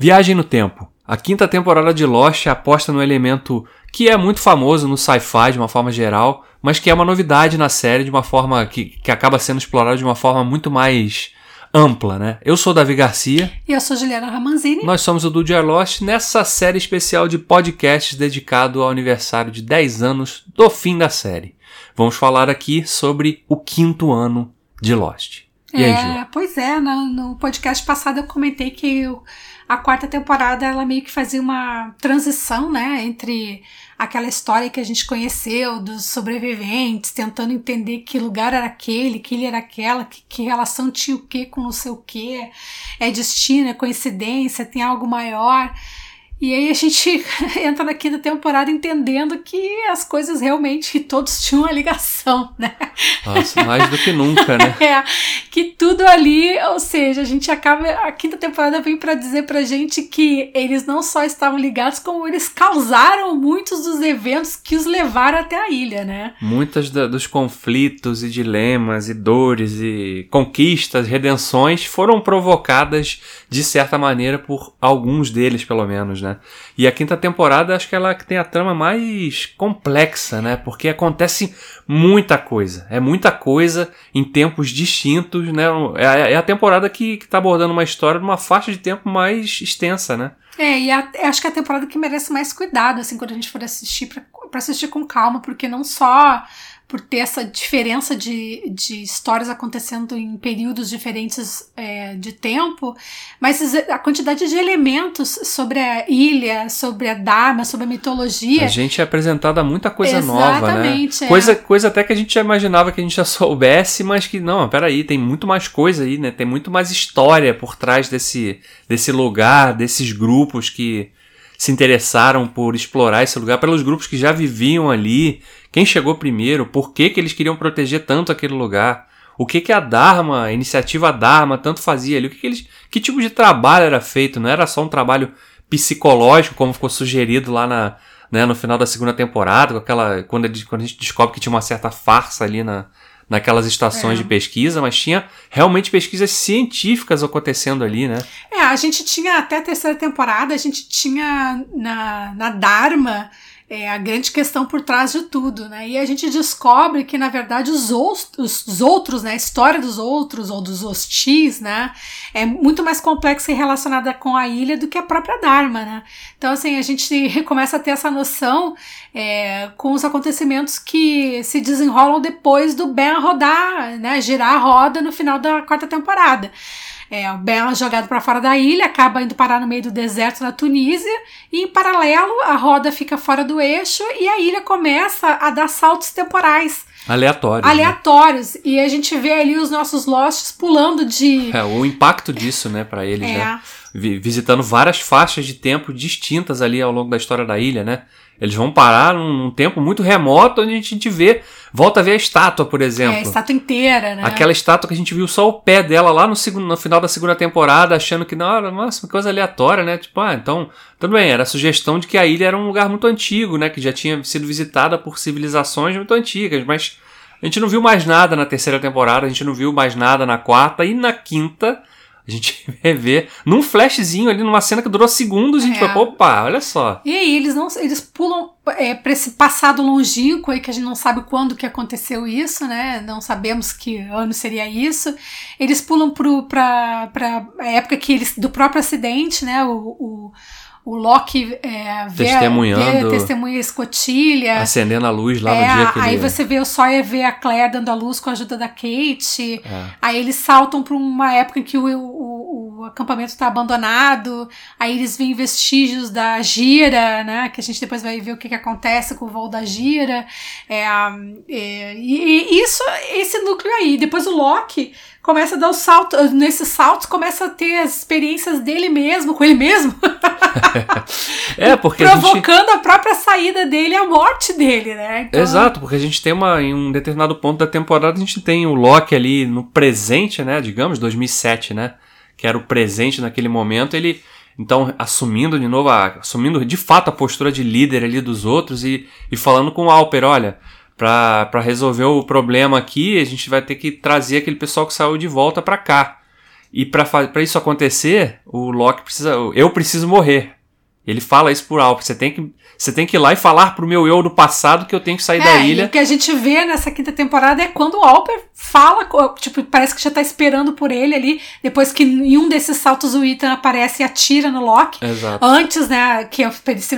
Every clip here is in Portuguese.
Viagem no tempo. A quinta temporada de Lost aposta no elemento que é muito famoso no sci-fi de uma forma geral, mas que é uma novidade na série de uma forma que, que acaba sendo explorada de uma forma muito mais ampla, né? Eu sou Davi Garcia. E eu sou Juliana Ramanzini. Nós somos o Do Dear Lost nessa série especial de podcasts dedicado ao aniversário de 10 anos do fim da série. Vamos falar aqui sobre o quinto ano de Lost. E é, aí, Ju? pois é, no, no, podcast passado eu comentei que eu, a quarta temporada ela meio que fazia uma transição, né, entre aquela história que a gente conheceu dos sobreviventes, tentando entender que lugar era aquele, que ilha era aquela, que, que relação tinha o que com não sei o que, é destino, é coincidência, tem algo maior. E aí a gente entra na quinta temporada entendendo que as coisas realmente todos tinham uma ligação, né? Nossa, mais do que nunca, né? é, que tudo ali, ou seja, a gente acaba a quinta temporada vem para dizer pra gente que eles não só estavam ligados, como eles causaram muitos dos eventos que os levaram até a ilha, né? Muitos dos conflitos e dilemas e dores e conquistas, redenções foram provocadas de certa maneira por alguns deles, pelo menos, né? Né? E a quinta temporada acho que ela tem a trama mais complexa, né? Porque acontece muita coisa. É muita coisa em tempos distintos, né? É, é a temporada que, que tá abordando uma história numa faixa de tempo mais extensa, né? É, e a, acho que é a temporada que merece mais cuidado, assim, quando a gente for assistir, pra assistir com calma, porque não só por ter essa diferença de, de histórias acontecendo em períodos diferentes é, de tempo, mas a quantidade de elementos sobre a ilha, sobre a Dharma, sobre a mitologia. A gente é apresentada muita coisa nova, né? É. Coisa, coisa até que a gente já imaginava que a gente já soubesse, mas que não, peraí, tem muito mais coisa aí, né? Tem muito mais história por trás desse, desse lugar, desses grupos que se interessaram por explorar esse lugar, pelos grupos que já viviam ali, quem chegou primeiro, por que, que eles queriam proteger tanto aquele lugar, o que, que a Dharma, a iniciativa Dharma, tanto fazia ali, o que, que, eles, que tipo de trabalho era feito, não era só um trabalho psicológico, como ficou sugerido lá na, né, no final da segunda temporada, com aquela, quando, a gente, quando a gente descobre que tinha uma certa farsa ali na, naquelas estações é. de pesquisa, mas tinha realmente pesquisas científicas acontecendo ali, né? É, a gente tinha até a terceira temporada, a gente tinha na, na Dharma é a grande questão por trás de tudo, né? E a gente descobre que, na verdade, os, outros, os outros, né? A história dos outros, ou dos hostis, né? É muito mais complexa e relacionada com a ilha do que a própria Dharma, né? Então, assim, a gente começa a ter essa noção é, com os acontecimentos que se desenrolam depois do Ben rodar, né? Girar a roda no final da quarta temporada. É, é jogado para fora da ilha, acaba indo parar no meio do deserto na Tunísia, e em paralelo a roda fica fora do eixo e a ilha começa a dar saltos temporais. Aleatórios. Né? Aleatórios. Né? E a gente vê ali os nossos Losts pulando de. É, o impacto disso, né, para eles, é. né? Visitando várias faixas de tempo distintas ali ao longo da história da ilha, né? Eles vão parar num, tempo muito remoto onde a gente vê, volta a ver a estátua, por exemplo. É, a estátua inteira, né? Aquela estátua que a gente viu só o pé dela lá no, segundo, no final da segunda temporada, achando que, não, era uma coisa aleatória, né? Tipo, ah, então, tudo bem, era a sugestão de que a ilha era um lugar muito antigo, né? Que já tinha sido visitada por civilizações muito antigas, mas a gente não viu mais nada na terceira temporada, a gente não viu mais nada na quarta e na quinta a gente revê num flashzinho ali, numa cena que durou segundos, a gente é. vai, opa, olha só. E aí, eles não eles pulam é, para esse passado longínquo aí que a gente não sabe quando que aconteceu isso, né? Não sabemos que ano seria isso. Eles pulam para a época que eles do próprio acidente, né? o, o o Loki é, testemunhando, vê, testemunha escotilha. Acendendo a luz lá é, no dia que Aí ele... você vê o Sawyer vê a Claire dando a luz com a ajuda da Kate. É. Aí eles saltam para uma época em que o, o, o acampamento está abandonado. Aí eles veem vestígios da gira, né? Que a gente depois vai ver o que, que acontece com o voo da gira. É, é e, e isso, esse núcleo aí. Depois o Loki começa a dar os saltos, nesses saltos começa a ter as experiências dele mesmo, com ele mesmo. é, porque provocando a, gente... a, própria saída dele a morte dele, né? Então... Exato, porque a gente tem uma em um determinado ponto da temporada a gente tem o Loki ali no presente, né, digamos, 2007, né, que era o presente naquele momento, ele então assumindo de novo, a, assumindo de fato a postura de líder ali dos outros e, e falando com o Alper, olha, para resolver o problema aqui, a gente vai ter que trazer aquele pessoal que saiu de volta para cá. E para isso acontecer, o Loki precisa. Eu preciso morrer. Ele fala isso por alto. Você tem que, você tem que ir lá e falar pro meu eu do passado que eu tenho que sair é, da ilha. o que a gente vê nessa quinta temporada é quando o Alper fala, tipo, parece que já tá esperando por ele ali, depois que em um desses saltos o Ethan aparece e atira no Loki. Exato. Antes, né, que é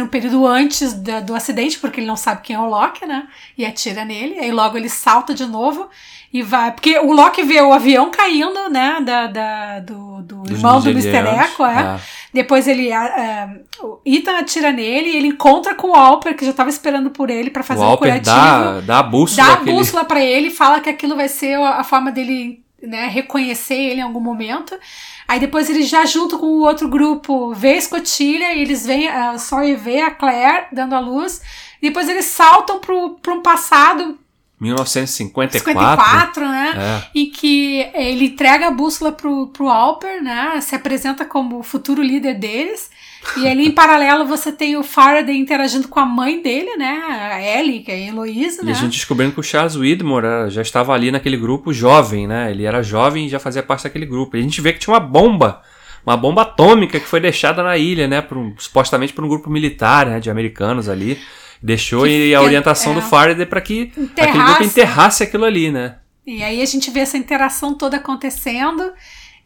um período antes do, do acidente, porque ele não sabe quem é o Loki, né, e atira nele, aí logo ele salta de novo e vai. Porque o Loki vê o avião caindo, né? Da, da do, do irmão do Mr. Echo, é. é. Depois ele. É, o Ethan atira nele, ele encontra com o Alper, que já estava esperando por ele para fazer o um curativo. Dá, dá a bússola. Dá a bússola para ele, fala que aquilo vai ser a forma dele né, reconhecer ele em algum momento. Aí depois ele já junto com o outro grupo vê a escotilha e eles veem, a Sawyer vê a Claire dando a luz. Depois eles saltam para um passado 1954. 54, né? É. E que ele entrega a bússola pro, pro Alper, né? Se apresenta como o futuro líder deles. E ali em paralelo você tem o Faraday interagindo com a mãe dele, né? A Ellie, que é a Heloísa, e né? a gente descobrindo que o Charles Widmore eh, já estava ali naquele grupo jovem, né? Ele era jovem e já fazia parte daquele grupo. E a gente vê que tinha uma bomba, uma bomba atômica que foi deixada na ilha, né? Por um, supostamente por um grupo militar, né? De americanos ali. Deixou que, e a orientação é, do Faraday para que aquele grupo enterrasse aquilo ali, né? E aí a gente vê essa interação toda acontecendo.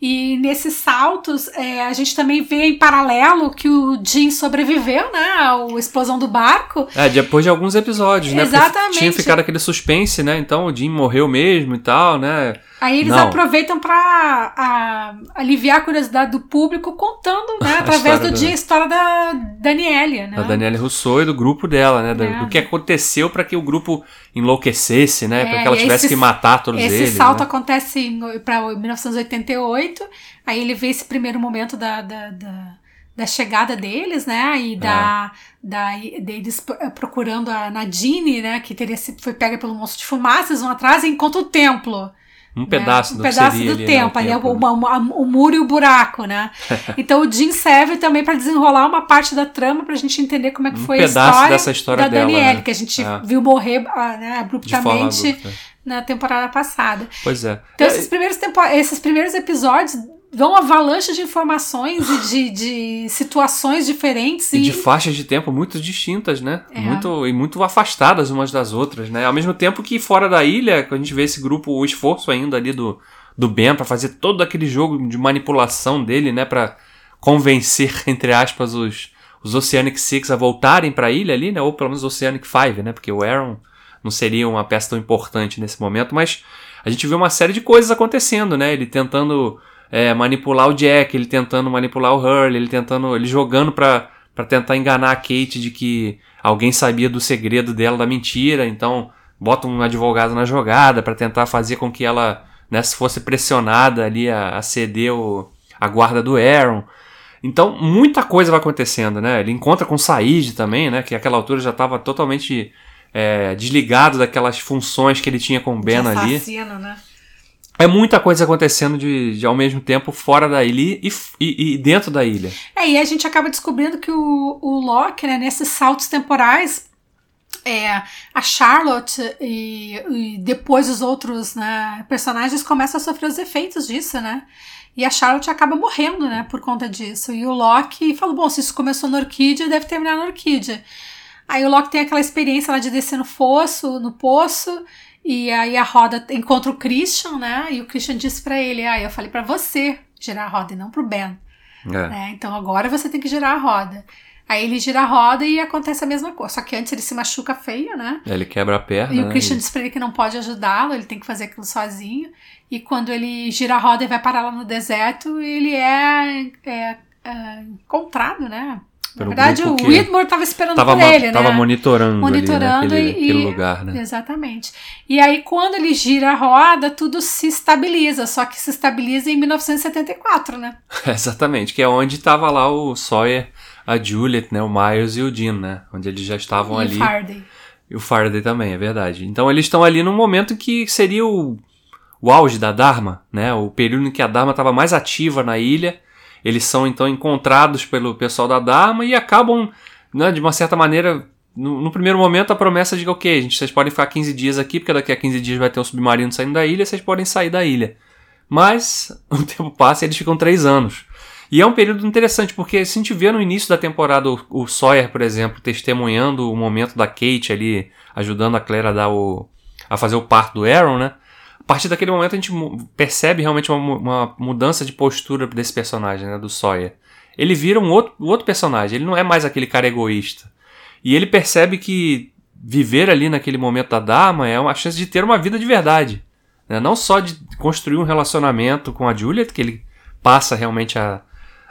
E nesses saltos, é, a gente também vê em paralelo que o Jim sobreviveu, né? À explosão do barco. É, depois de alguns episódios, né? Exatamente. Porque tinha ficado aquele suspense, né? Então o Jim morreu mesmo e tal, né? Aí eles Não. aproveitam para aliviar a curiosidade do público contando, né, através do da... dia a história da Danielle, né? Da Danielle Rousseau e do grupo dela, né? É. Do que aconteceu para que o grupo enlouquecesse, né? É, para que ela tivesse esse, que matar todos esse eles. Esse salto né? acontece para 1988. Aí ele vê esse primeiro momento da, da, da da chegada deles, né? E da, é. da deles procurando a Nadine, né? Que teria foi pega pelo monstro de fumaça, eles vão atrás e encontram o templo. Um né? pedaço do, um pedaço do ali, tempo, né, ali, tempo, o, né? o, o, muro e o buraco, né? então o Jim serve também para desenrolar uma parte da trama pra gente entender como é que um foi a história, dessa história da dela, Danielle, né? que a gente é. viu morrer ah, né, abruptamente na temporada passada. Pois é. Então esses primeiros, tempo, esses primeiros episódios vão uma avalanche de informações e de, de situações diferentes. E, e, de faixas de tempo muito distintas, né? É. Muito, e muito afastadas umas das outras, né? Ao mesmo tempo que fora da ilha, quando a gente vê esse grupo, o esforço ainda ali do, do Ben para fazer todo aquele jogo de manipulação dele, né? para convencer, entre aspas, os, os Oceanic Six a voltarem para a ilha ali, né? Ou pelo menos Oceanic Five, né? Porque o Aaron não seria uma peça tão importante nesse momento, mas a gente vê uma série de coisas acontecendo, né? Ele tentando é, manipular o Jack, ele tentando manipular o Hurley, ele tentando, ele jogando pra, pra tentar enganar a Kate de que alguém sabia do segredo dela, da mentira, então bota um advogado na jogada para tentar fazer com que ela né, se fosse pressionada ali a, a ceder o, a guarda do Aaron. Então, muita coisa vai acontecendo, né? Ele encontra com o Said também, né? Que naquela altura já estava totalmente é, desligado daquelas funções que ele tinha com o Ben de assassino, ali. Né? É muita coisa acontecendo de, de, ao mesmo tempo fora da ilha e, e, e, dentro da ilha. É, e a gente acaba descobrindo que o, o Locke, né, nesses saltos temporais, é, a Charlotte e, e, depois os outros né, personagens começam a sofrer os efeitos disso, né? E a Charlotte acaba morrendo, né, por conta disso. E o Locke fala, bom, se isso começou na Orquídea, deve terminar na Orquídea. Aí o Locke tem aquela experiência lá de descer no fosso, no poço, e aí a roda encontra o Christian, né? E o Christian disse para ele: Ah, eu falei para você girar a roda e não pro Ben. É. Né? Então agora você tem que girar a roda. Aí ele gira a roda e acontece a mesma coisa. Só que antes ele se machuca feio, né? Ele quebra a perna. E o Christian né? diz pra ele que não pode ajudá-lo, ele tem que fazer aquilo sozinho. E quando ele gira a roda e vai parar lá no deserto, ele é, é, é encontrado, né? Na verdade, o Whitmore estava esperando tava, por ele, tava né? monitorando, monitorando ali, naquele, e, lugar, né? Exatamente. E aí, quando ele gira a roda, tudo se estabiliza, só que se estabiliza em 1974, né? exatamente, que é onde estava lá o Sawyer, a Juliet, né? O Miles e o Dean, né? Onde eles já estavam e ali. E o Faraday. E o Faraday também, é verdade. Então eles estão ali num momento que seria o, o auge da Dharma, né? O período em que a Dharma estava mais ativa na ilha eles são então encontrados pelo pessoal da Dharma e acabam, né, de uma certa maneira, no, no, primeiro momento a promessa de que, ok, gente, vocês podem ficar 15 dias aqui, porque daqui a 15 dias vai ter um submarino saindo da ilha, vocês podem sair da ilha. Mas o tempo passa e eles ficam três anos. E é um período interessante, porque se a gente vê no início da temporada o, o Sawyer, por exemplo, testemunhando o momento da Kate ali, ajudando a Claire a dar o. a fazer o parto do Aaron, né? A partir daquele momento a gente percebe realmente uma, uma mudança de postura desse personagem, né? Do Sawyer. Ele vira um outro, um outro personagem, ele não é mais aquele cara egoísta. E ele percebe que viver ali naquele momento da Dharma é uma chance de ter uma vida de verdade. Né? Não só de construir um relacionamento com a Juliet, que ele passa realmente a,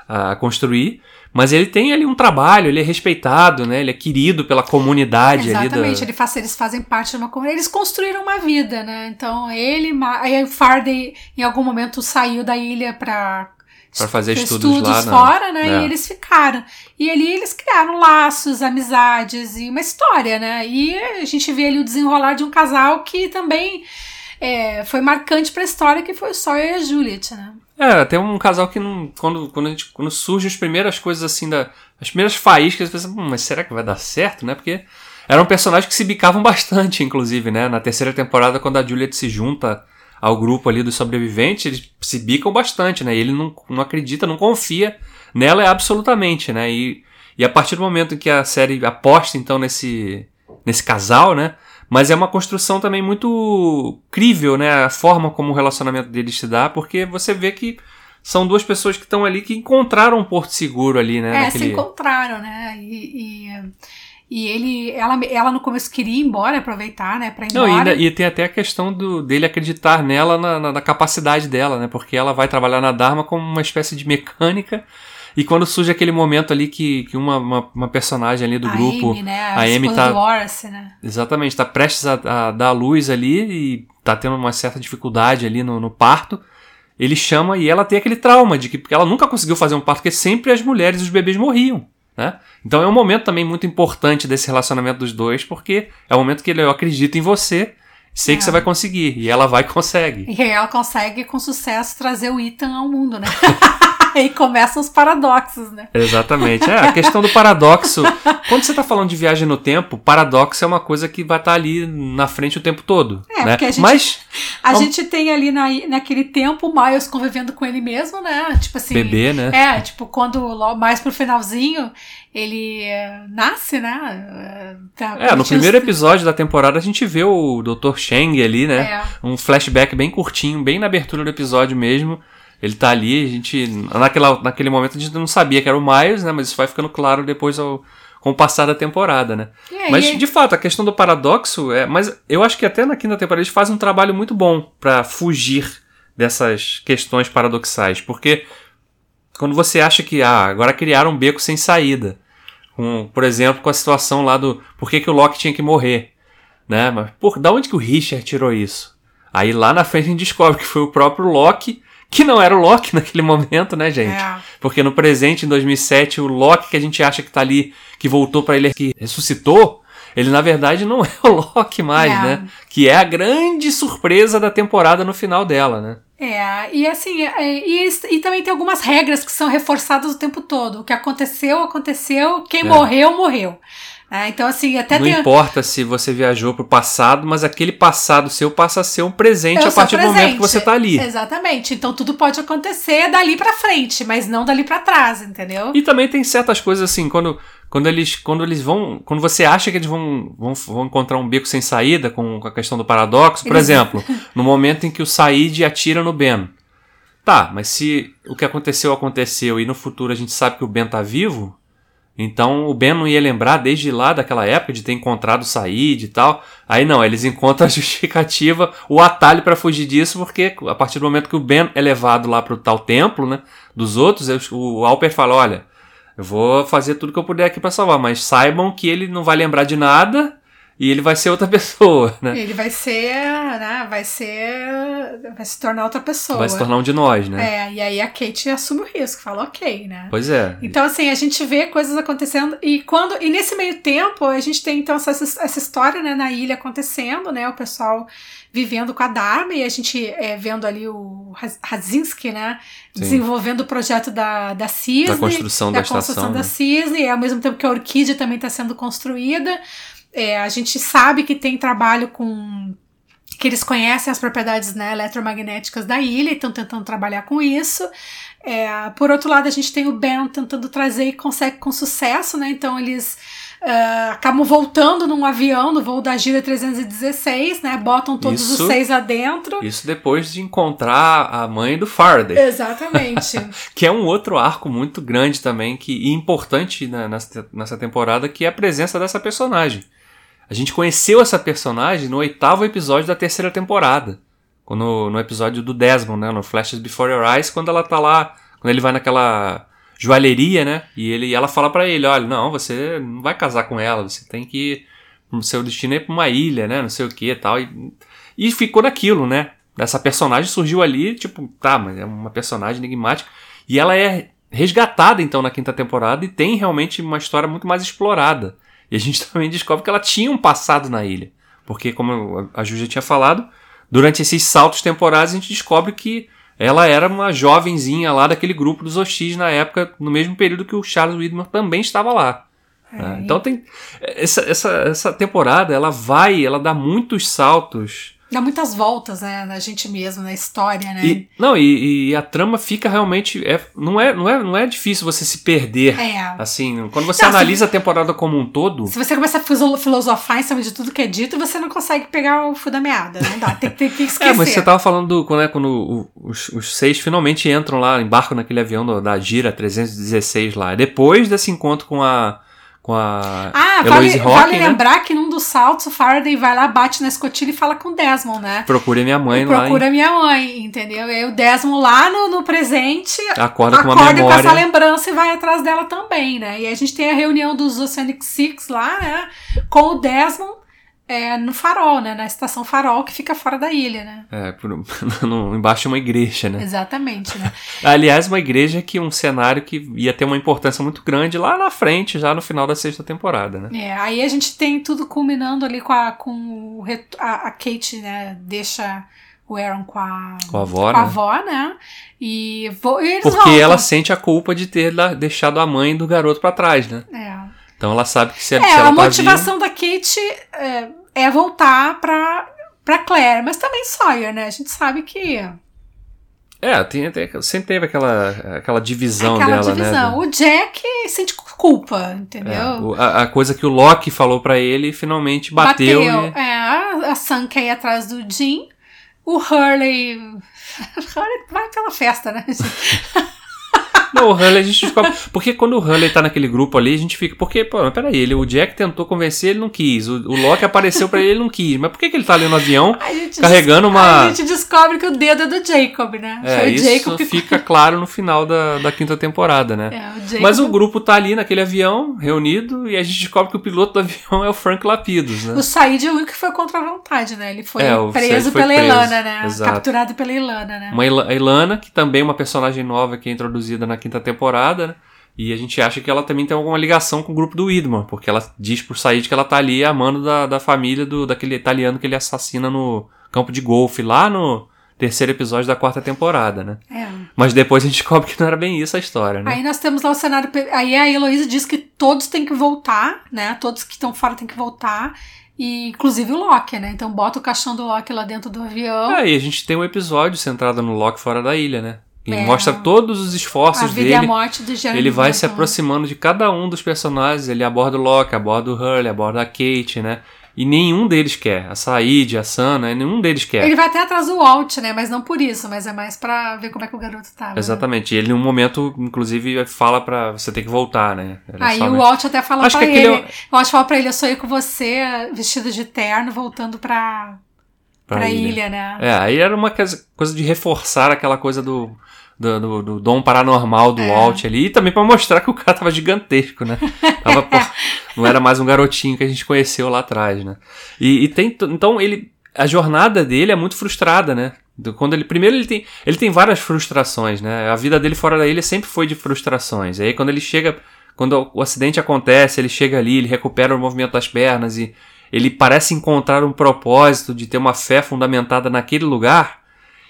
a construir, mas ele tem ali um trabalho, ele é respeitado, né? Ele é querido pela comunidade Exatamente, da... ele faz, eles fazem parte de uma comunidade, eles construíram uma vida, né? Então ele, aí o Faraday em algum momento saiu da ilha para para fazer estudos, estudos lá, fora, né? É. E eles ficaram. E ali eles criaram laços, amizades e uma história, né? E a gente vê ali o desenrolar de um casal que também é, foi marcante para a história, que foi o Sawyer e a Juliet, né? É, tem um casal que não. Quando, quando, gente, quando surgem as primeiras coisas assim, da, as primeiras faíscas, você pensa, hum, mas será que vai dar certo, né? Porque eram personagens que se bicavam bastante, inclusive, né? Na terceira temporada, quando a Juliet se junta ao grupo ali dos sobreviventes, eles se bicam bastante, né? E ele não, não acredita, não confia nela absolutamente, né? E, e a partir do momento que a série aposta, então, nesse, nesse casal, né? Mas é uma construção também muito crível, né? A forma como o relacionamento deles se dá, porque você vê que são duas pessoas que estão ali que encontraram um porto seguro ali, né? É, naquele... se encontraram, né? E, e, e, ele, ela, ela no começo queria ir embora, aproveitar, né? Pra ir Não, embora. E, e tem até a questão do, dele acreditar nela, na, na, na capacidade dela, né? Porque ela vai trabalhar na Dharma como uma espécie de mecânica e quando surge aquele momento ali que, que uma, uma, uma personagem ali do a grupo. Amy, né? A, a Amy tá. Horace, né? Exatamente, tá prestes a, a dar a luz ali e tá tendo uma certa dificuldade ali no, no parto. Ele chama e ela tem aquele trauma de que porque ela nunca conseguiu fazer um parto, porque sempre as mulheres e os bebês morriam. Né? Então é um momento também muito importante desse relacionamento dos dois, porque é o momento que ele, eu acredito em você, sei é. que você vai conseguir. E ela vai e consegue. E ela consegue com sucesso trazer o Ethan ao mundo, né? Aí começam os paradoxos, né? Exatamente. É, a questão do paradoxo. quando você está falando de viagem no tempo, paradoxo é uma coisa que vai estar tá ali na frente o tempo todo. É, né? porque a gente, Mas, a gente tem ali na, naquele tempo o Miles convivendo com ele mesmo, né? Tipo assim. Bebê, né? É, tipo, quando mais pro finalzinho ele eh, nasce, né? Tá, é, no primeiro episódio da temporada a gente vê o Dr. Shang ali, né? É. Um flashback bem curtinho, bem na abertura do episódio mesmo. Ele tá ali, a gente. Naquela, naquele momento a gente não sabia que era o Miles, né? Mas isso vai ficando claro depois ao, com o passar da temporada, né? É, mas, de fato, a questão do paradoxo é. Mas eu acho que até na quinta temporada eles fazem um trabalho muito bom para fugir dessas questões paradoxais. Porque quando você acha que, ah, agora criaram um beco sem saída. Com, por exemplo, com a situação lá do por que, que o Loki tinha que morrer. Né? Mas, por, da onde que o Richard tirou isso? Aí lá na frente a gente descobre que foi o próprio Loki que não era o Loki naquele momento, né, gente? É. Porque no presente, em 2007, o Loki que a gente acha que tá ali, que voltou para ele, que ressuscitou, ele na verdade não é o Loki mais, é. né? Que é a grande surpresa da temporada no final dela, né? É, e assim, é, e, e, também tem algumas regras que são reforçadas o tempo todo. O que aconteceu, aconteceu, quem é. morreu, morreu. É, então, assim, até Não tem... importa se você viajou pro passado, mas aquele passado seu passa a ser um presente é a partir presente. do momento que você tá ali. Exatamente. Então tudo pode acontecer dali para frente, mas não dali para trás, entendeu? E também tem certas coisas assim, quando, quando eles quando eles vão, quando você acha que eles vão, vão, vão encontrar um beco sem saída com, com a questão do paradoxo, por eles... exemplo, no momento em que o Said atira no Ben. Tá, mas se o que aconteceu aconteceu e no futuro a gente sabe que o Ben tá vivo, então o Ben não ia lembrar desde lá daquela época de ter encontrado o Said e tal. Aí não, eles encontram a justificativa, o atalho para fugir disso, porque a partir do momento que o Ben é levado lá para o tal templo, né, dos outros, o Alper fala, olha, eu vou fazer tudo que eu puder aqui para salvar, mas saibam que ele não vai lembrar de nada e ele vai ser outra pessoa, né? Ele vai ser, né? Vai ser. Vai se tornar outra pessoa. Vai se tornar um de nós, né? É, e aí a Kate assume o risco, fala ok, né? Pois é. Então, assim, a gente vê coisas acontecendo. E quando. E nesse meio tempo, a gente tem então essa, essa história, né, na ilha acontecendo, né? O pessoal vivendo com a Dharma e a gente é, vendo ali o Radzinski, né? Sim. Desenvolvendo o projeto da, da Cisne. Da construção da, da construção estação, da né? Cisne, e ao mesmo tempo que a Orquídea também está sendo construída. É, a gente sabe que tem trabalho com que eles conhecem as propriedades né, eletromagnéticas da ilha e estão tentando trabalhar com isso. É, por outro lado, a gente tem o Ben tentando trazer e consegue com sucesso, né? Então eles uh, acabam voltando num avião no voo da Gira 316, né? Botam todos isso, os seis lá dentro. Isso depois de encontrar a mãe do Faraday. Exatamente. que é um outro arco muito grande também que, e importante né, nessa, nessa temporada, que é a presença dessa personagem. A gente conheceu essa personagem no oitavo episódio da terceira temporada. No, no episódio do Desmond, né? No Flashes Before Your Eyes, quando ela tá lá. Quando ele vai naquela joalheria, né? E, ele, e ela fala para ele: olha, não, você não vai casar com ela, você tem que. Seu destino é pra uma ilha, né? Não sei o que tal. E ficou naquilo, né? Essa personagem surgiu ali, tipo, tá, mas é uma personagem enigmática. E ela é resgatada então na quinta temporada e tem realmente uma história muito mais explorada. E a gente também descobre que ela tinha um passado na ilha. Porque, como a Ju já tinha falado, durante esses saltos temporais a gente descobre que ela era uma jovenzinha lá daquele grupo dos hostis na época, no mesmo período que o Charles Widmer também estava lá. É, então tem essa, essa, essa temporada ela vai, ela dá muitos saltos Dá muitas voltas, né, na gente mesmo, na história, né? E, não, e, e, a trama fica realmente. É, não, é, não, é, não é difícil você se perder. É. Assim, quando você não, analisa se, a temporada como um todo. Se você começa a filosofar em cima de tudo que é dito, você não consegue pegar o fio da meada. Não dá, tem, tem que esquecer. É, mas você tava falando do, quando, é, quando os, os seis finalmente entram lá, embarcam naquele avião da Gira 316 lá. Depois desse encontro com a com a ah, Eloise vale, vale né? lembrar que num dos saltos o Faraday vai lá, bate na escotilha e fala com o Desmond, né? Procure minha mãe lá. Procura minha mãe, entendeu? E aí o Desmond lá no, no presente acorda, com, uma memória. com essa lembrança e vai atrás dela também, né? E a gente tem a reunião dos Oceanic Six lá, né? Com o Desmond é, no farol, né? Na estação farol que fica fora da ilha, né? É, por, no, embaixo de uma igreja, né? Exatamente, né? Aliás, uma igreja que um cenário que ia ter uma importância muito grande lá na frente, já no final da sexta temporada, né? É, aí a gente tem tudo culminando ali com a, com a, a Kate, né? Deixa o Aaron com a, com a avó, com a né? avó, né? E, vo, e Porque voltam. ela sente a culpa de ter deixado a mãe do garoto para trás, né? É. Então ela sabe que se, é, se ela a tá motivação da Kate é, é, voltar pra, pra Claire, mas também Sawyer, né? A gente sabe que. É, tem, tem, sempre teve aquela, aquela divisão aquela dela, né? divisão. né? O Jack sente culpa, entendeu? É, a, a, coisa que o Loki falou para ele finalmente bateu. Bateu. E... É, a, a Sam quer ir atrás do Jim. O Hurley. Hurley vai pela festa, né? Não, o Hurley a gente descobre. Porque quando o Hurley tá naquele grupo ali, a gente fica. Porque, pô, mas peraí, ele, o Jack tentou convencer, ele não quis. O, o Loki apareceu pra ele, ele não quis. Mas por que, que ele tá ali no avião carregando uma. A gente descobre que o dedo é do Jacob, né? É, Foi isso Jacob que... fica claro no final da, da quinta temporada, né? É, o Jacob... Mas o grupo tá ali naquele avião, reunido, e a gente descobre que o piloto do avião é o Frank Lapidos, né? O Said é o único que foi contra a vontade, né? Ele foi é, preso foi pela preso. Ilana, né? Exato. Capturado pela Ilana, né? Uma Il a Ilana, que também é uma personagem nova que é introduzida na quinta temporada, né? E a gente acha que ela também tem alguma ligação com o grupo do Widman, porque ela diz pro Said que ela tá ali amando da, da família do, daquele italiano que ele assassina no campo de golfe, lá no terceiro episódio da quarta temporada, né? É. Mas depois a gente descobre que não era bem isso a história, né? Aí nós temos lá o cenário. Aí a Heloísa diz que todos têm que voltar, né? Todos que estão fora têm que voltar. E inclusive o Loki, né? Então bota o caixão do Loki lá dentro do avião. É, e a gente tem um episódio centrado no Loki fora da ilha, né? E é. mostra todos os esforços a vida dele. E a morte do Jeremy ele vai se aproximando de cada um dos personagens. Ele aborda o Loki, aborda o Hurley, aborda a Kate, né? E nenhum deles quer. A Said, a Sana, nenhum deles quer. Ele vai até atrás do Walt, né? Mas não por isso, mas é mais pra ver como é que o garoto tá. Né? Exatamente. E ele, num momento, inclusive, fala pra você ter que voltar, né? Era Aí o Walt até fala Acho pra ele. É... O Walt fala pra ele: Eu sonhei com você, vestido de terno, voltando pra. Pra, ilha. ilha, né? É, aí era uma coisa de reforçar aquela coisa do do, do, do dom paranormal do é. Walt ali, e também para mostrar que o cara tava gigantesco, né? Tava, pô, não era mais um garotinho que a gente conheceu lá atrás, né? E, e tem, então ele, a jornada dele é muito frustrada, né? Quando ele primeiro ele tem ele tem várias frustrações, né? A vida dele fora da ilha sempre foi de frustrações. E aí quando ele chega, quando o acidente acontece, ele chega ali, ele recupera o movimento das pernas e ele parece encontrar um propósito de ter uma fé fundamentada naquele lugar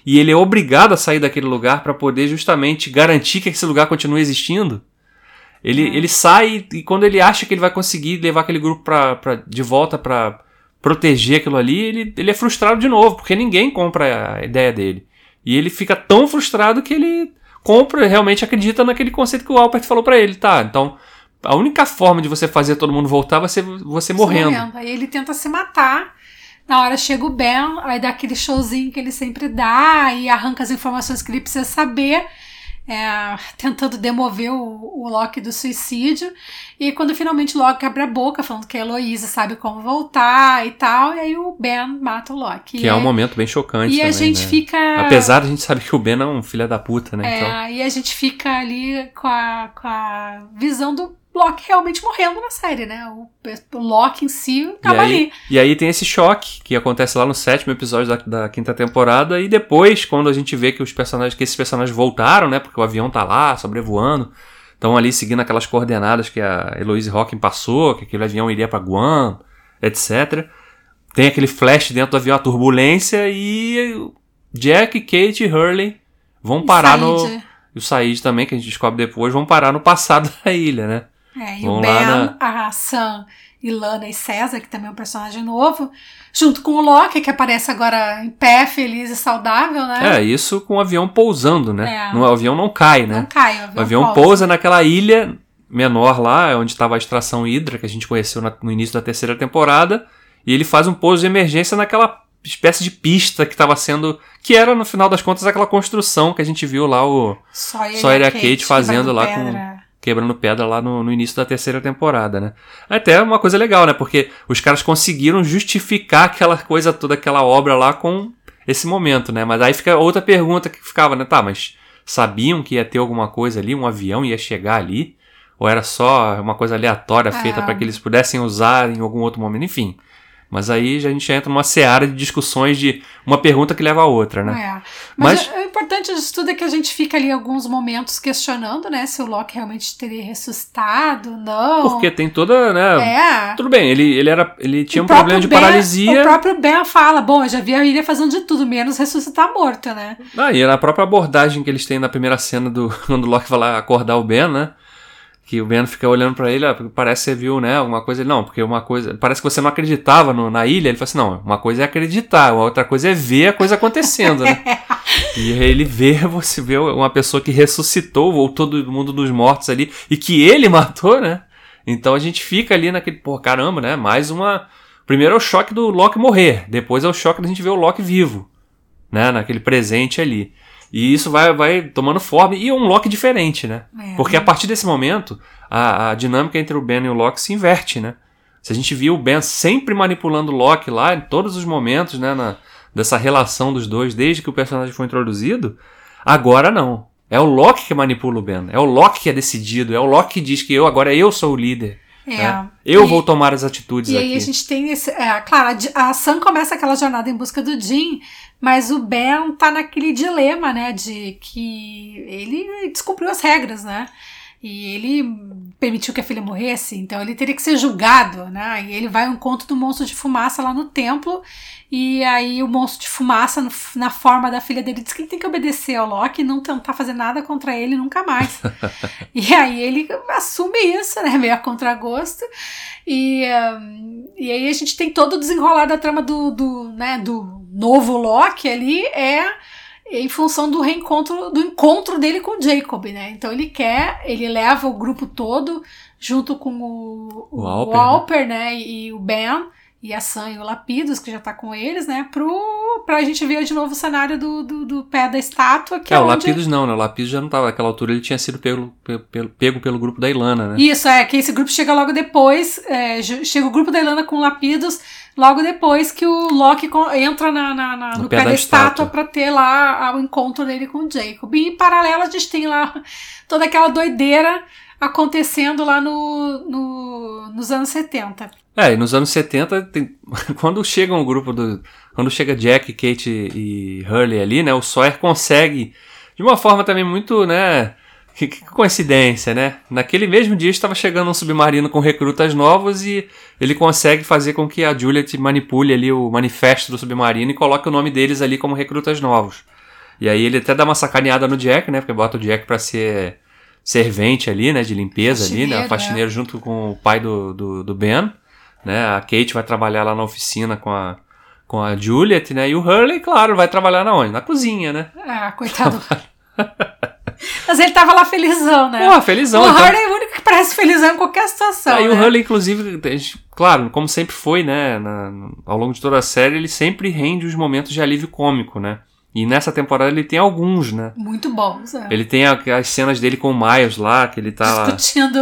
e ele é obrigado a sair daquele lugar para poder justamente garantir que esse lugar continue existindo. Ele, é. ele sai e quando ele acha que ele vai conseguir levar aquele grupo pra, pra, de volta para proteger aquilo ali, ele, ele é frustrado de novo, porque ninguém compra a ideia dele. E ele fica tão frustrado que ele compra, realmente acredita naquele conceito que o Albert falou para ele, tá? Então, a única forma de você fazer todo mundo voltar vai ser você morrendo. morrendo. Aí ele tenta se matar. Na hora chega o Ben, aí dá aquele showzinho que ele sempre dá e arranca as informações que ele precisa saber é, tentando demover o, o Loki do suicídio. E quando finalmente o Loki abre a boca, falando que a Heloísa sabe como voltar e tal, e aí o Ben mata o Loki. Que é um momento bem chocante. E também, a gente né? fica. Apesar de a gente saber que o Ben é um filho da puta, né? É, então... e a gente fica ali com a, com a visão do Loki realmente morrendo na série, né? O, o Loki em si tava e aí, ali. E aí tem esse choque que acontece lá no sétimo episódio da, da, quinta temporada. E depois, quando a gente vê que os personagens, que esses personagens voltaram, né? Porque o avião tá lá, sobrevoando. Estão ali seguindo aquelas coordenadas que a Eloise Hawking passou, que aquele avião iria para Guam, etc. Tem aquele flash dentro do avião, a turbulência, e Jack, Kate e Hurley vão parar no. E o Said também, que a gente descobre depois, vão parar no passado da ilha, né? É, e o Ben, na... a Sam, Ilana e César, que também é um personagem novo, junto com o Loki, que aparece agora em pé, feliz e saudável, né? É, isso com o avião pousando, né? É. O avião não cai, né? Não cai, o avião, o avião pousa. pousa naquela ilha menor lá, onde estava a extração hidra, que a gente conheceu no início da terceira temporada, e ele faz um pouso de emergência naquela espécie de pista que estava sendo. que era, no final das contas, aquela construção que a gente viu lá o Sawyer e a Kate, Kate fazendo lá pedra. com quebrando pedra lá no, no, início da terceira temporada, né? Até uma coisa legal, né? Porque os caras conseguiram justificar aquela coisa toda, aquela obra lá com esse momento, né? Mas aí fica outra pergunta que ficava, né? Tá, mas sabiam que ia ter alguma coisa ali, um avião ia chegar ali? Ou era só uma coisa aleatória feita é. para que eles pudessem usar em algum outro momento? Enfim. Mas aí a gente entra numa seara de discussões de uma pergunta que leva a outra, né? É. Mas, Mas o importante disso tudo é que a gente fica ali alguns momentos questionando, né, se o Loki realmente teria ressuscitado, não. Porque tem toda, né? É. Tudo bem, ele, ele era, ele tinha o um problema de ben, paralisia. O próprio Ben fala, bom, eu já vi a Ilha fazendo de tudo, menos ressuscitar morto, né? Ah, e na própria abordagem que eles têm na primeira cena do quando o Loki vai lá acordar o Ben, né? Que o Ben fica olhando para ele, ah, parece que você viu, né, alguma coisa, não, porque uma coisa, parece que você não acreditava no, na ilha, ele fala assim, não, uma coisa é acreditar, a outra coisa é ver a coisa acontecendo, né? e aí ele vê, você vê uma pessoa que ressuscitou, voltou do mundo dos mortos ali, e que ele matou, né? Então a gente fica ali naquele, pô, caramba, né, mais uma... Primeiro é o choque do Loki morrer, depois é o choque da gente ver o Loki vivo, né, naquele presente ali. E isso vai, vai tomando forma e é um Loki diferente, né? É. Porque a partir desse momento, a, a, dinâmica entre o Ben e o Loki se inverte, né? Se a gente viu o Ben sempre manipulando o Loki lá em todos os momentos, né? Na, dessa relação dos dois, desde que o personagem foi introduzido, agora não. É o Loki que manipula o Ben. É o Loki que é decidido. É o Loki que diz que eu agora eu sou o líder. É. Né? Eu e, vou tomar as atitudes e aqui. E aí a gente tem esse. É, claro, a, a Sam começa aquela jornada em busca do Jim, mas o Ben tá naquele dilema, né, de que ele descumpriu as regras, né? E ele permitiu que a filha morresse, então ele teria que ser julgado, né? E ele vai ao encontro do monstro de fumaça lá no templo, e aí o monstro de fumaça, no, na forma da filha dele, diz que ele tem que obedecer ao Loki e não tentar fazer nada contra ele nunca mais. e aí ele assume isso, né? Meio a contragosto. E, um, e aí a gente tem todo o desenrolar da trama do, do, né, do novo Loki ali é em função do reencontro, do encontro dele com o Jacob, né? Então ele quer, ele leva o grupo todo junto com o, o, o Alper, o Alper né? né? E o Ben e a Sam e o Lapidos, que já tá com eles, né? Pro, pra gente ver de novo o cenário do, do, do pé da estátua. Que é, é o Lapidos não, né? O Lapidos já não tava naquela altura, ele tinha sido pego, pego, pego pelo grupo da Ilana, né? Isso, é, que esse grupo chega logo depois, é, chega o grupo da Ilana com o Lapidos, logo depois que o Loki entra na, na, na no, no, pé, pé da, da estátua, para ter lá o encontro dele com o Jacob. E em paralelo a gente tem lá toda aquela doideira acontecendo lá no, no, nos anos 70. É, e nos anos 70, tem, quando chega um grupo do. Quando chega Jack, Kate e Hurley ali, né? O Sawyer consegue, de uma forma também muito, né? Que, que coincidência, né? Naquele mesmo dia estava chegando um submarino com recrutas novos e ele consegue fazer com que a Juliet manipule ali o manifesto do submarino e coloque o nome deles ali como recrutas novos. E aí ele até dá uma sacaneada no Jack, né? Porque bota o Jack para ser servente ali, né? De limpeza ali, né? Faxineiro é. junto com o pai do, do, do Ben né? A Kate vai trabalhar lá na oficina com a, com a Juliet, né? E o Hurley, claro, vai trabalhar na onde? Na cozinha, né? Ah, coitado. Mas ele tava lá felizão, né? Pô, felizão. O então... Hurley é o único que parece felizão em qualquer situação. Aí né? o Hurley, inclusive, claro, como sempre foi, né? Na, ao longo de toda a série, ele sempre rende os momentos de alívio cômico, né? E nessa temporada ele tem alguns, né? Muito bons, é. Ele tem as cenas dele com o Miles lá, que ele tá. Discutindo.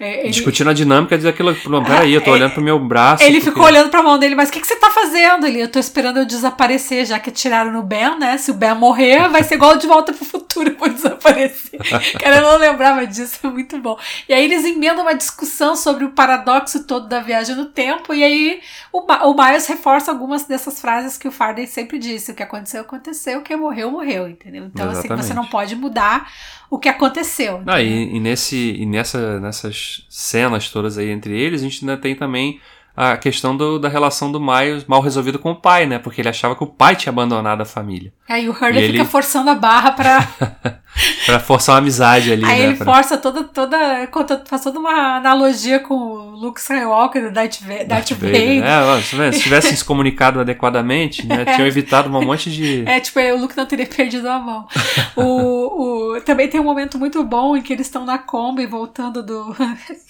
É, ele... Discutindo a dinâmica daquilo. Peraí, eu tô é, olhando pro meu braço. Ele porque... ficou olhando pra mão dele, mas o que, que você tá fazendo? Ele, eu tô esperando eu desaparecer, já que tiraram no Ben, né? Se o Ben morrer, vai ser igual de volta pro futuro, eu vou desaparecer. Cara, eu não lembrava disso, é muito bom. E aí eles emendam uma discussão sobre o paradoxo todo da viagem no tempo, e aí o, o Miles reforça algumas dessas frases que o Faraday sempre disse: o que aconteceu, aconteceu, o que morreu, morreu, entendeu? Então, Exatamente. assim, você não pode mudar o que aconteceu. Ah, e, e, nesse, e nessa, nessas cenas todas aí entre eles, a gente ainda tem também a questão do, da relação do Miles mal resolvida com o pai, né? Porque ele achava que o pai tinha abandonado a família. Aí o Hurley fica ele... forçando a barra pra. pra forçar uma amizade ali. Aí né? ele pra... força toda. toda conta, faz toda uma analogia com o Luke Skywalker do Darth, Darth, Darth Vader. Vader. É, ó, se tivessem se comunicado adequadamente, né? Tinham evitado um monte de. É, tipo, o Luke não teria perdido a mão. o, o, também tem um momento muito bom em que eles estão na Kombi voltando do.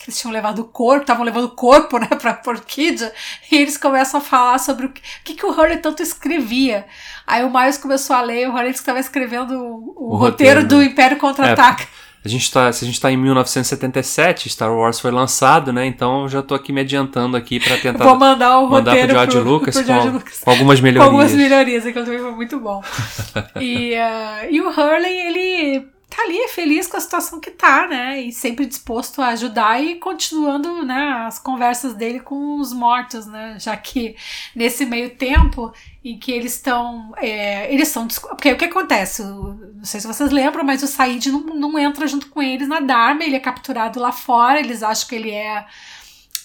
eles tinham levado o corpo, estavam levando o corpo, né, pra Porquídea, e eles começam a falar sobre o que, o que, que o Hurley tanto escrevia. Aí o Miles começou a ler, o Hurley estava escrevendo o, o, roteiro, roteiro, do né? Império Contra-Ataca. É. A gente tá, se a gente está em 1977, Star Wars foi lançado, né? Então eu já estou aqui me adiantando aqui para tentar Vou mandar o mandar roteiro pro George, pro, Lucas, pro George com, Lucas, com, algumas melhorias. Com algumas melhorias, aquilo também foi muito bom. e, uh, e o Hurley, ele tá ali feliz com a situação que tá, né? E sempre disposto a ajudar e continuando, né, as conversas dele com os mortos, né? Já que nesse meio tempo em que eles estão. É, eles são. Porque o que acontece? Não sei se vocês lembram, mas o Said não, não entra junto com eles na Dharma, ele é capturado lá fora, eles acham que ele é.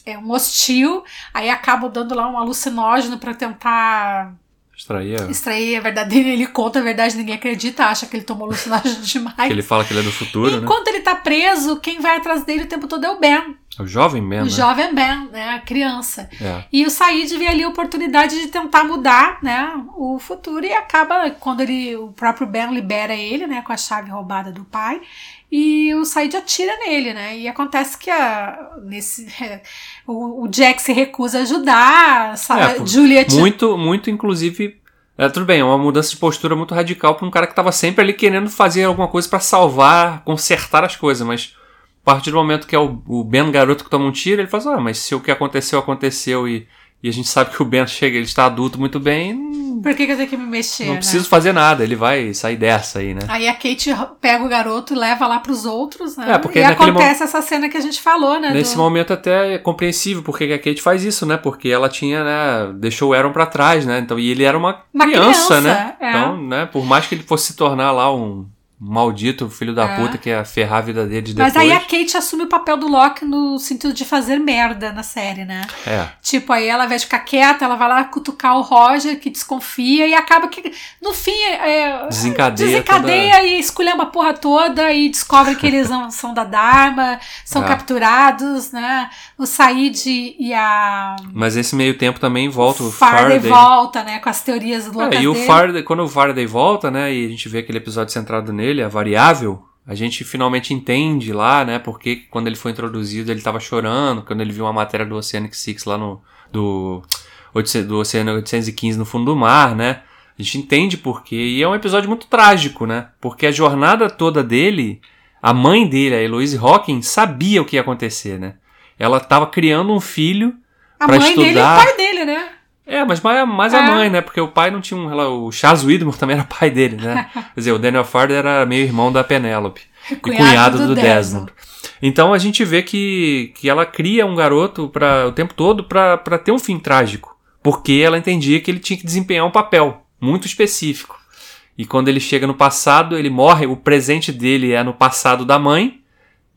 É um hostil, aí acabam dando lá um alucinógeno para tentar Extrair a... Extrair a verdade Ele conta a verdade, ninguém acredita, acha que ele tomou alucinógeno demais. que ele fala que ele é do futuro, e né? Enquanto ele tá preso, quem vai atrás dele o tempo todo é o Ben. O jovem Ben, O né? jovem Ben, né? A criança. É. E o Said vê ali a oportunidade de tentar mudar, né? O futuro e acaba, quando ele, o próprio Ben libera ele, né? Com a chave roubada do pai. E o Said atira nele, né? E acontece que a, nesse, o, o Jack se recusa a ajudar, é, Juliet... Muito, muito, inclusive... É, tudo bem, é uma mudança de postura muito radical para um cara que estava sempre ali querendo fazer alguma coisa para salvar, consertar as coisas, mas a partir do momento que é o, o Ben garoto que toma um tiro, ele fala assim, ah, mas se o que aconteceu, aconteceu e e a gente sabe que o Ben chega, ele está adulto muito bem. Por que, que eu tenho que me mexer? Não né? preciso fazer nada, ele vai sair dessa aí, né? Aí a Kate pega o garoto e leva lá pros outros, né? É, porque e acontece essa cena que a gente falou, né? Nesse do... momento até é compreensível porque a Kate faz isso, né? Porque ela tinha, né? Deixou o Aaron pra trás, né? Então, e ele era uma, uma criança, criança, né? É. Então, né? Por mais que ele fosse se tornar lá um maldito filho da é. puta que ia ferrar a vida dele depois. Mas aí a Kate assume o papel do Loki no sentido de fazer merda na série, né? É. Tipo, aí ela vai ficar quieta, ela vai lá cutucar o Roger, que desconfia, e acaba que, no fim, é, desencadeia, desencadeia toda... e escolhe uma porra toda e descobre que eles não são da Dharma, são é. capturados, né? O Said e a... Mas esse meio tempo também volta o, o Faraday. Faraday volta, né? Com as teorias do é, E o Faraday, quando o Faraday volta, né? E a gente vê aquele episódio centrado nele, nele, a variável, a gente finalmente entende lá, né, porque quando ele foi introduzido ele estava chorando, quando ele viu uma matéria do Oceanic Six lá no. do, do Oceano 815 no fundo do mar, né? A gente entende porque. E é um episódio muito trágico, né? Porque a jornada toda dele, a mãe dele, a Eloise Hawkins, sabia o que ia acontecer, né? Ela estava criando um filho estudar. A mãe dele e o pai dele, né? É, mas mais, mais é. a mãe, né? Porque o pai não tinha um. O Charles Widmore também era pai dele, né? Quer dizer, o Daniel Farder era meio irmão da Penélope. e cunhado do, do Desmond. Desmond. Então a gente vê que, que ela cria um garoto pra, o tempo todo para ter um fim trágico. Porque ela entendia que ele tinha que desempenhar um papel muito específico. E quando ele chega no passado, ele morre, o presente dele é no passado da mãe.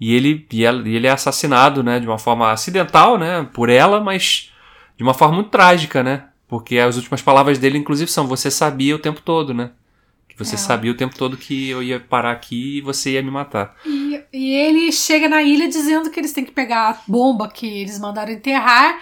E ele, e ele é assassinado, né? De uma forma acidental, né? Por ela, mas de uma forma muito trágica, né? Porque as últimas palavras dele, inclusive, são: Você sabia o tempo todo, né? Que você é. sabia o tempo todo que eu ia parar aqui e você ia me matar. E e ele chega na ilha dizendo que eles têm que pegar a bomba que eles mandaram enterrar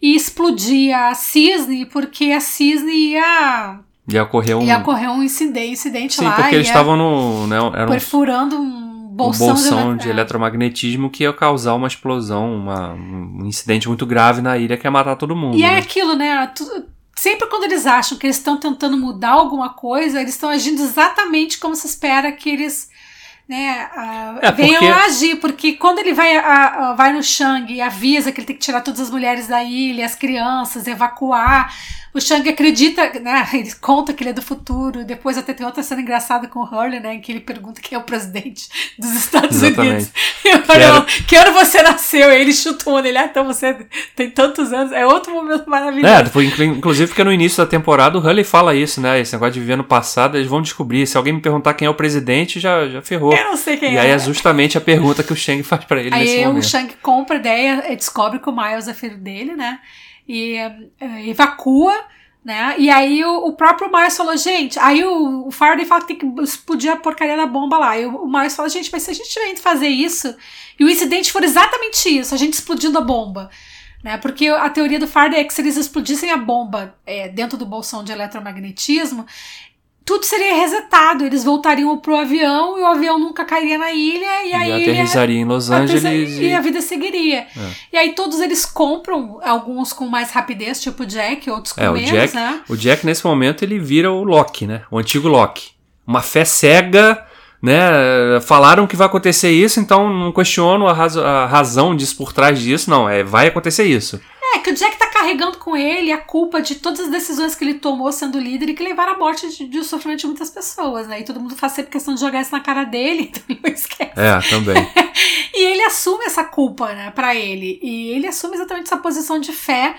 e explodir a cisne, porque a cisne ia. Ia ocorrer um, ia ocorrer um incidente, incidente Sim, lá. porque eles estavam no. Né, perfurando um bolsão, um bolsão de, de eletromagnetismo que ia causar uma explosão, uma, um incidente muito grave na ilha que ia matar todo mundo. E é né? é aquilo, né? Sempre quando eles acham que eles estão tentando mudar alguma coisa, eles estão agindo exatamente como se espera que eles né, uh, é venham porque... a agir, porque quando ele vai, a, a, vai no Shang e avisa que ele tem que tirar todas as mulheres da ilha, as crianças, evacuar, o Shang acredita, né? Ele conta que ele é do futuro. Depois até tem outra cena engraçada com o Hurley, né? Em que ele pergunta quem é o presidente dos Estados Exatamente. Unidos. E eu falo, que ano você nasceu? E ele chutou nele, ah, então você tem tantos anos. É outro momento maravilhoso. É, inclusive porque no início da temporada o Hurley fala isso, né? Esse negócio de viver no passado, eles vão descobrir. Se alguém me perguntar quem é o presidente, já, já ferrou. Eu não sei quem e é. aí é justamente a pergunta que o Shang faz para ele aí nesse momento. Aí o Shang compra a ideia, descobre que o Miles é filho dele, né? E uh, evacua, né? E aí o, o, próprio Miles falou, gente, aí o, o Faraday fala que tem que explodir a porcaria da bomba lá. E o, o Miles fala, gente, mas se a gente tiver indo fazer isso, e o incidente for exatamente isso, a gente explodindo a bomba, né? Porque a teoria do Faraday é que se eles explodissem a bomba é, dentro do bolsão de eletromagnetismo, tudo seria resetado, eles voltariam pro avião e o avião nunca cairia na ilha e, e aí aterrissaria em Los Angeles e... e... a vida seguiria. É. E aí todos eles compram, alguns com mais rapidez, tipo o Jack, outros com é, menos, o Jack, né? O Jack nesse momento ele vira o Loki, né? O antigo Loki. Uma fé cega, né? Falaram que vai acontecer isso, então não questiono a, raz a razão disso por trás disso, não, é vai acontecer isso. É, que o Jack tá carregando com ele a culpa de todas as decisões que ele tomou sendo líder e que levaram à morte de, de sofrimento de muitas pessoas, né? E todo mundo faz sempre questão de jogar isso na cara dele, então ele não esquece. É, também. e ele assume essa culpa, né, pra ele. E ele assume exatamente essa posição de fé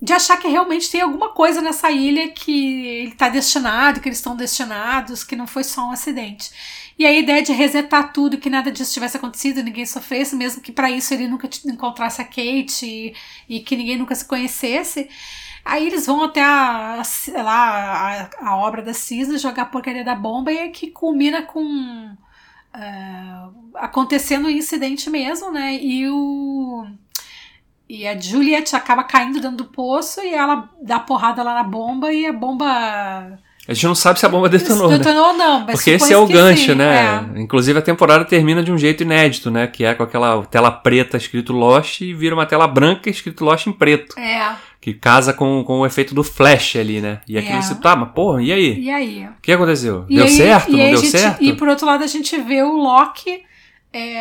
de achar que realmente tem alguma coisa nessa ilha que ele tá destinado, que eles estão destinados, que não foi só um acidente. E a ideia de resetar tudo, que nada disso tivesse acontecido, ninguém sofresse, mesmo que para isso ele nunca encontrasse a Kate e, e, que ninguém nunca se conhecesse. Aí eles vão até a, a, lá, a, a obra da Cisne jogar a porcaria da bomba e é que culmina com uh, acontecendo o um incidente mesmo, né? E o e a Juliet acaba caindo dentro do poço e ela dá porrada lá na bomba e a bomba a gente não sabe se a bomba detonou, detonou né? não, mas Porque esse é o gancho, sim, né? É. Inclusive a temporada termina de um jeito inédito, né? Que é com aquela tela preta escrito Lost e vira uma tela branca escrito Lost em preto. É. Que casa com, com o efeito do flash ali, né? E aquilo é. você, tá, mas porra, e aí? E aí? O que aconteceu? E deu aí, certo? Não deu gente, certo? E por outro lado a gente vê o Loki... É...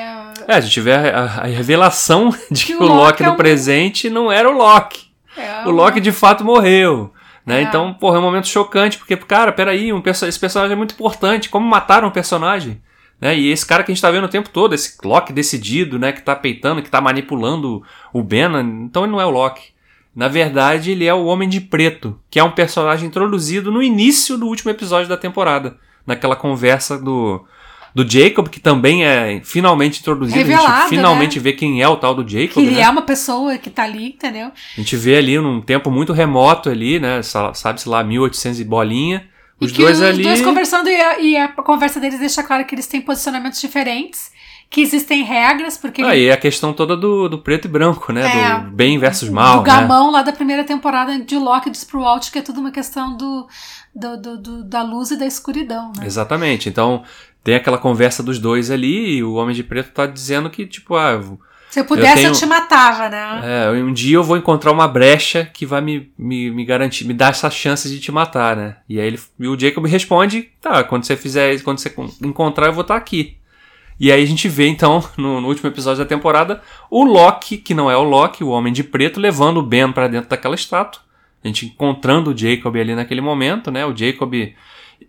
é, a gente vê a, a revelação de que, que o Loki, Loki é um... presente não era o Loki. É, o Loki de fato morreu. Né? É. Então, porra, é um momento chocante, porque, cara, peraí, um, esse personagem é muito importante. Como mataram o personagem? Né? E esse cara que a gente tá vendo o tempo todo, esse Loki decidido, né? Que tá peitando, que tá manipulando o Ben, então ele não é o Loki. Na verdade, ele é o Homem de Preto, que é um personagem introduzido no início do último episódio da temporada. Naquela conversa do, do Jacob, que também é finalmente introduzido. Revelado, a gente finalmente né? vê quem é o tal do Jacob. Que ele né? é uma pessoa que tá ali, entendeu? A gente vê ali num tempo muito remoto ali, né? Sabe-se lá, 1800 e bolinha. Os e dois os ali. dois conversando e a, e a conversa deles deixa claro que eles têm posicionamentos diferentes que existem regras, porque. Ah, ele... e a questão toda do, do preto e branco, né? É, do bem versus mal. Do gamão lá da primeira temporada de Loki do Sprout, que é tudo uma questão do, do, do, do, da luz e da escuridão, né? Exatamente. Então, tem aquela conversa dos dois ali e o Homem de Preto tá dizendo que, tipo, ah. Se eu pudesse, eu, tenho, eu te matava, né? É, um dia eu vou encontrar uma brecha que vai me, me, me garantir, me dar essa chance de te matar, né? E aí ele, e o Jacob responde: tá, quando você fizer quando você encontrar, eu vou estar tá aqui. E aí a gente vê, então, no, no, último episódio da temporada, o Loki, que não é o Loki, o Homem de Preto, levando o Ben para dentro daquela estátua. A gente encontrando o Jacob ali naquele momento, né? O Jacob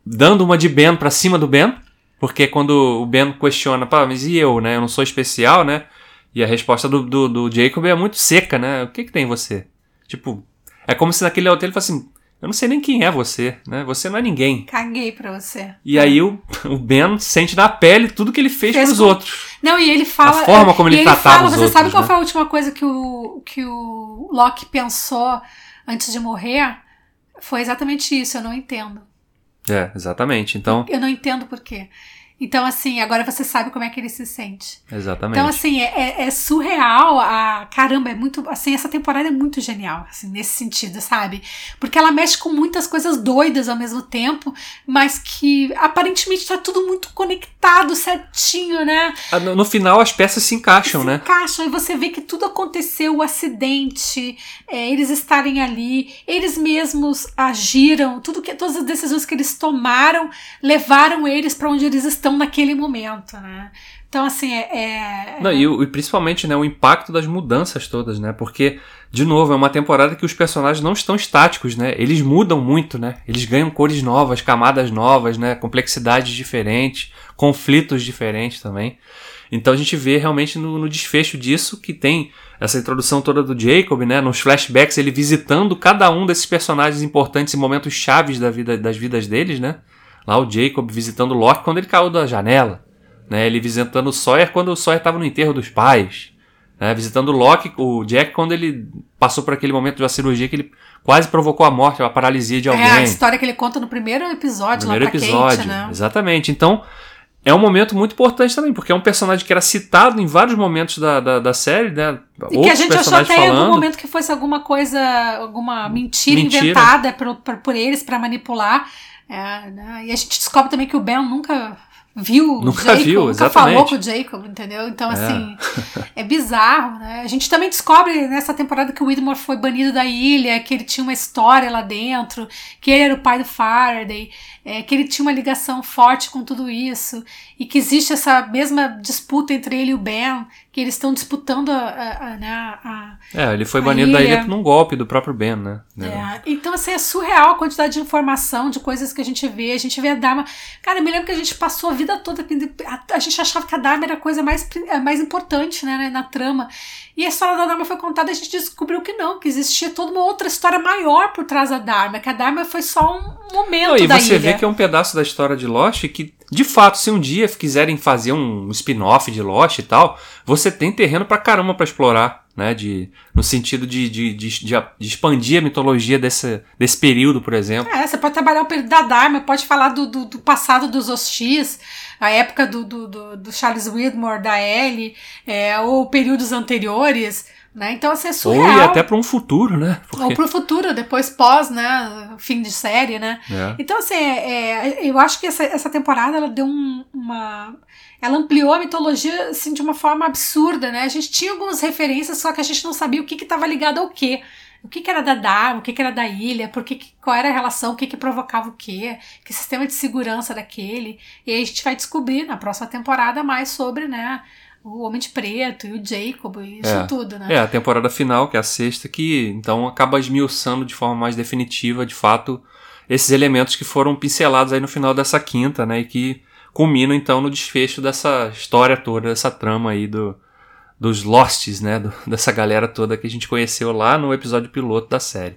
dando uma de Ben para cima do Ben. Porque quando o Ben questiona, pá, mas e eu, né? Eu não sou especial, né? E a resposta do, do, do Jacob é muito seca, né? O que que tem em você? Tipo, é como se naquele hotel ele falasse assim, eu não sei nem quem é você, né? Você não é ninguém. Caguei pra você. E aí o, o Ben sente na pele tudo que ele fez, fez pros com... outros. Não, e ele fala... A forma como ele, ele tratava fala, Você sabe qual né? foi a última coisa que o, que o Loki pensou antes de morrer? Foi exatamente isso, eu não entendo. É, exatamente. Então. Eu não entendo por quê. Então, assim, agora você sabe como é que ele se sente. Exatamente. Então, assim, é, é, é surreal. A, caramba, é muito. Assim, essa temporada é muito genial, assim, nesse sentido, sabe? Porque ela mexe com muitas coisas doidas ao mesmo tempo, mas que aparentemente tá tudo muito conectado certinho, né? Ah, no, no final as peças se encaixam, se né? Se encaixam e você vê que tudo aconteceu, o acidente, é, eles estarem ali, eles mesmos agiram, tudo que todas as decisões que eles tomaram levaram eles para onde eles estão estão naquele momento, né? Então, assim, é. é... Não, e, e, principalmente né, o impacto das mudanças todas, né? Porque, de novo, é uma temporada que os personagens não estão estáticos, né? Eles mudam muito, né? Eles ganham cores novas, camadas novas, né? Complexidades diferentes, conflitos diferentes também. Então a gente vê realmente no, no desfecho disso que tem essa introdução toda do Jacob, né? Nos flashbacks, ele visitando cada um desses personagens importantes em momentos chaves da vida, das vidas deles, né? Lá o Jacob visitando Locke quando ele caiu da janela. Né? Ele visitando o Sawyer quando o Sawyer estava no enterro dos pais. Né? Visitando o Locke, o Jack, quando ele passou por aquele momento de uma cirurgia que ele quase provocou a morte, a paralisia de alguém. É a história que ele conta no primeiro episódio, no primeiro episódio, Kate, né? Exatamente. Então, é um momento muito importante também, porque é um personagem que era citado em vários momentos da, da, da série, né? E que a gente achou até falando. em algum momento que fosse alguma coisa, alguma mentira, mentira. inventada por, por, por eles para manipular. É, né? E a gente descobre também que o Ben nunca viu nunca Jacob, viu, nunca exatamente. falou com o Jacob, entendeu? Então, é. assim, é bizarro, né? A gente também descobre nessa temporada que o Widmore foi banido da ilha, que ele tinha uma história lá dentro, que ele era o pai do Faraday, é, que ele tinha uma ligação forte com tudo isso, e que existe essa mesma disputa entre ele e o Ben, que eles estão disputando a, a, a, né, a, É, ele foi banido ilha. da ilha num golpe do próprio Ben, né? É, então, assim, é surreal a quantidade de informação, de coisas que a gente vê. A gente vê a Dharma. Cara, eu me lembro que a gente passou a vida toda. A, a gente achava que a Dharma era a coisa mais, mais importante, né, na trama. E a história da Dharma foi contada e a gente descobriu que não, que existia toda uma outra história maior por trás da Dharma, que a Dharma foi só um momento não, e da você ilha. vê que é um pedaço da história de Lost que, de fato, se um dia quiserem fazer um spin-off de Lost e tal, você tem terreno pra caramba pra explorar, né? De, no sentido de, de, de, de, expandir a mitologia desse, desse período, por exemplo. É, você pode trabalhar o período da Dharma, pode falar do, do, do passado dos hostis, a época do, do, do, do Charles Widmore, da Ellie, é, ou períodos anteriores. Né? Então, assim, é surreal. Ou e até para um futuro, né? Porque... Ou para o futuro, depois pós, né? Fim de série, né? É. Então, assim, é, é, eu acho que essa, essa temporada ela deu um, uma. Ela ampliou a mitologia assim, de uma forma absurda, né? A gente tinha algumas referências, só que a gente não sabia o que estava ligado ao quê. O que, que, era da Dharma, o que, que, era da ilha, por que, qual era a relação, o que, que provocava o quê, que sistema de segurança daquele. E aí a gente vai descobrir na próxima temporada mais sobre, né, o Homem de Preto e o Jacob e isso é. tudo, né? É, a temporada final, que é a sexta, que então acaba esmiuçando de forma mais definitiva, de fato, esses elementos que foram pincelados aí no final dessa quinta, né, e que culminam então no desfecho dessa história toda, dessa trama aí do, dos Losts, né? Do, dessa galera toda que a gente conheceu lá no episódio piloto da série.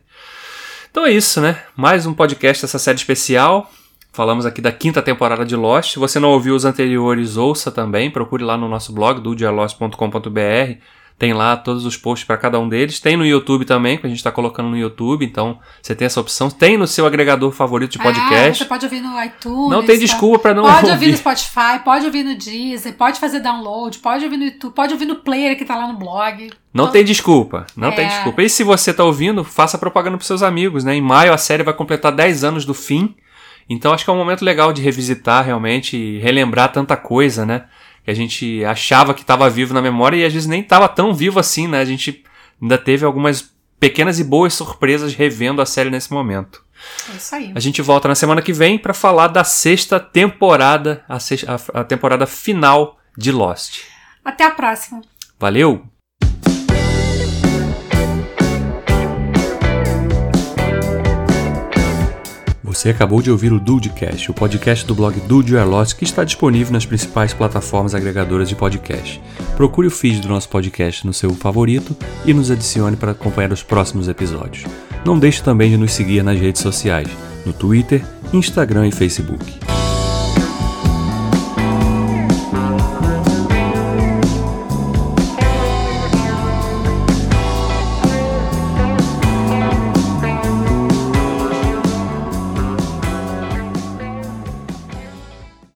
Então é isso, né? Mais um podcast dessa série especial. Falamos aqui da quinta temporada de Lost. Se você não ouviu os anteriores, ouça também. Procure lá no nosso blog, dudialost.com.br. Tem lá todos os posts para cada um deles. Tem no YouTube também, que a gente está colocando no YouTube. Então você tem essa opção. Tem no seu agregador favorito de é, podcast. você pode ouvir no iTunes. Não tem tá? desculpa para não pode ouvir. Pode ouvir no Spotify, pode ouvir no Deezer, pode fazer download, pode ouvir no YouTube, pode ouvir no player que está lá no blog. Não então, tem desculpa, não é. tem desculpa. E se você está ouvindo, faça propaganda para seus amigos, né? Em maio a série vai completar 10 anos do fim. Então acho que é um momento legal de revisitar realmente e relembrar tanta coisa, né? Que a gente achava que estava vivo na memória e às vezes nem estava tão vivo assim, né? A gente ainda teve algumas pequenas e boas surpresas revendo a série nesse momento. É isso aí. A gente volta na semana que vem para falar da sexta temporada, a, sexta, a, a temporada final de Lost. Até a próxima. Valeu! Você acabou de ouvir o Dudecast, o podcast do blog Dude Lost, que está disponível nas principais plataformas agregadoras de podcast. Procure o feed do nosso podcast no seu favorito e nos adicione para acompanhar os próximos episódios. Não deixe também de nos seguir nas redes sociais, no Twitter, Instagram e Facebook.